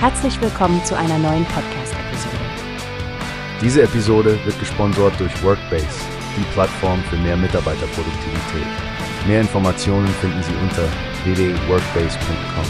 Herzlich willkommen zu einer neuen Podcast-Episode. Diese Episode wird gesponsert durch Workbase, die Plattform für mehr Mitarbeiterproduktivität. Mehr Informationen finden Sie unter www.workbase.com.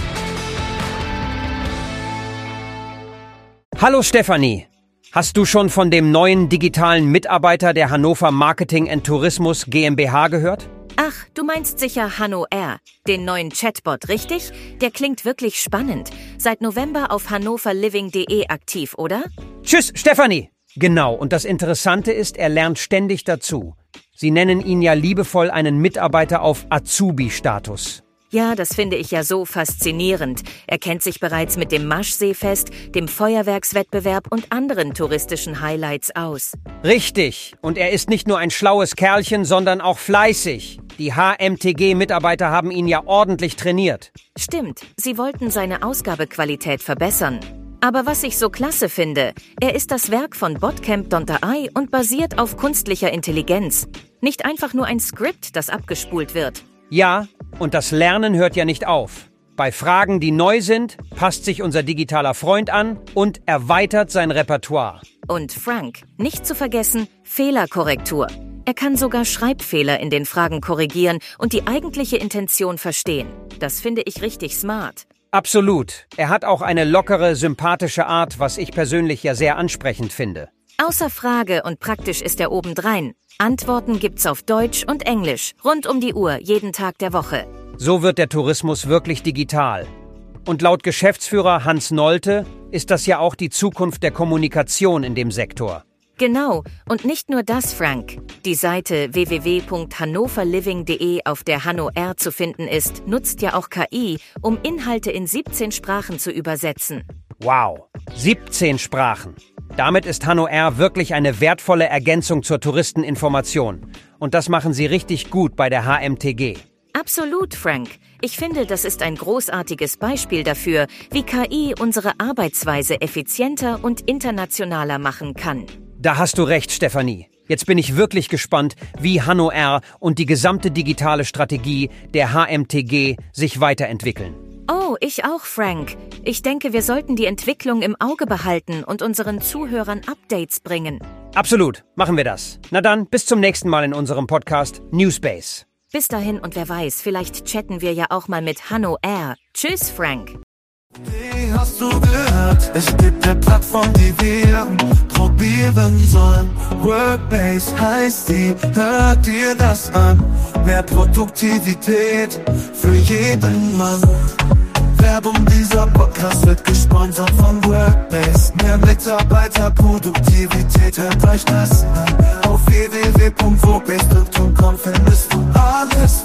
Hallo Stefanie, hast du schon von dem neuen digitalen Mitarbeiter der Hannover Marketing and Tourismus GmbH gehört? Ach, du meinst sicher Hanno R., den neuen Chatbot, richtig? Der klingt wirklich spannend. Seit November auf hannoverliving.de aktiv, oder? Tschüss, Stefanie! Genau, und das Interessante ist, er lernt ständig dazu. Sie nennen ihn ja liebevoll einen Mitarbeiter auf Azubi-Status. Ja, das finde ich ja so faszinierend. Er kennt sich bereits mit dem Maschseefest, dem Feuerwerkswettbewerb und anderen touristischen Highlights aus. Richtig. Und er ist nicht nur ein schlaues Kerlchen, sondern auch fleißig. Die HMTG-Mitarbeiter haben ihn ja ordentlich trainiert. Stimmt, sie wollten seine Ausgabequalität verbessern. Aber was ich so klasse finde, er ist das Werk von Botcamp.ai und basiert auf künstlicher Intelligenz. Nicht einfach nur ein Skript, das abgespult wird. Ja, und das Lernen hört ja nicht auf. Bei Fragen, die neu sind, passt sich unser digitaler Freund an und erweitert sein Repertoire. Und Frank, nicht zu vergessen, Fehlerkorrektur. Er kann sogar Schreibfehler in den Fragen korrigieren und die eigentliche Intention verstehen. Das finde ich richtig smart. Absolut. Er hat auch eine lockere, sympathische Art, was ich persönlich ja sehr ansprechend finde. Außer Frage und praktisch ist er obendrein. Antworten gibt's auf Deutsch und Englisch, rund um die Uhr, jeden Tag der Woche. So wird der Tourismus wirklich digital. Und laut Geschäftsführer Hans Nolte ist das ja auch die Zukunft der Kommunikation in dem Sektor. Genau, und nicht nur das, Frank. Die Seite www.hannoverliving.de, auf der Hanno R zu finden ist, nutzt ja auch KI, um Inhalte in 17 Sprachen zu übersetzen. Wow, 17 Sprachen. Damit ist Hanno R wirklich eine wertvolle Ergänzung zur Touristeninformation. Und das machen sie richtig gut bei der HMTG. Absolut, Frank. Ich finde, das ist ein großartiges Beispiel dafür, wie KI unsere Arbeitsweise effizienter und internationaler machen kann. Da hast du recht, Stefanie. Jetzt bin ich wirklich gespannt, wie Hanno R und die gesamte digitale Strategie der HMTG sich weiterentwickeln. Oh, ich auch, Frank. Ich denke, wir sollten die Entwicklung im Auge behalten und unseren Zuhörern Updates bringen. Absolut, machen wir das. Na dann, bis zum nächsten Mal in unserem Podcast Newspace. Bis dahin und wer weiß, vielleicht chatten wir ja auch mal mit Hanno R. Tschüss, Frank. Wie hast du gehört? Es gibt eine Plattform, die wir probieren sollen. Workbase heißt die, hört dir das an. Mehr Produktivität für jeden Mann. Werbung dieser Podcast wird gesponsert von Workbase. Mehr Mitarbeiterproduktivität, hört euch das an. Auf www.workbase.com findest du alles,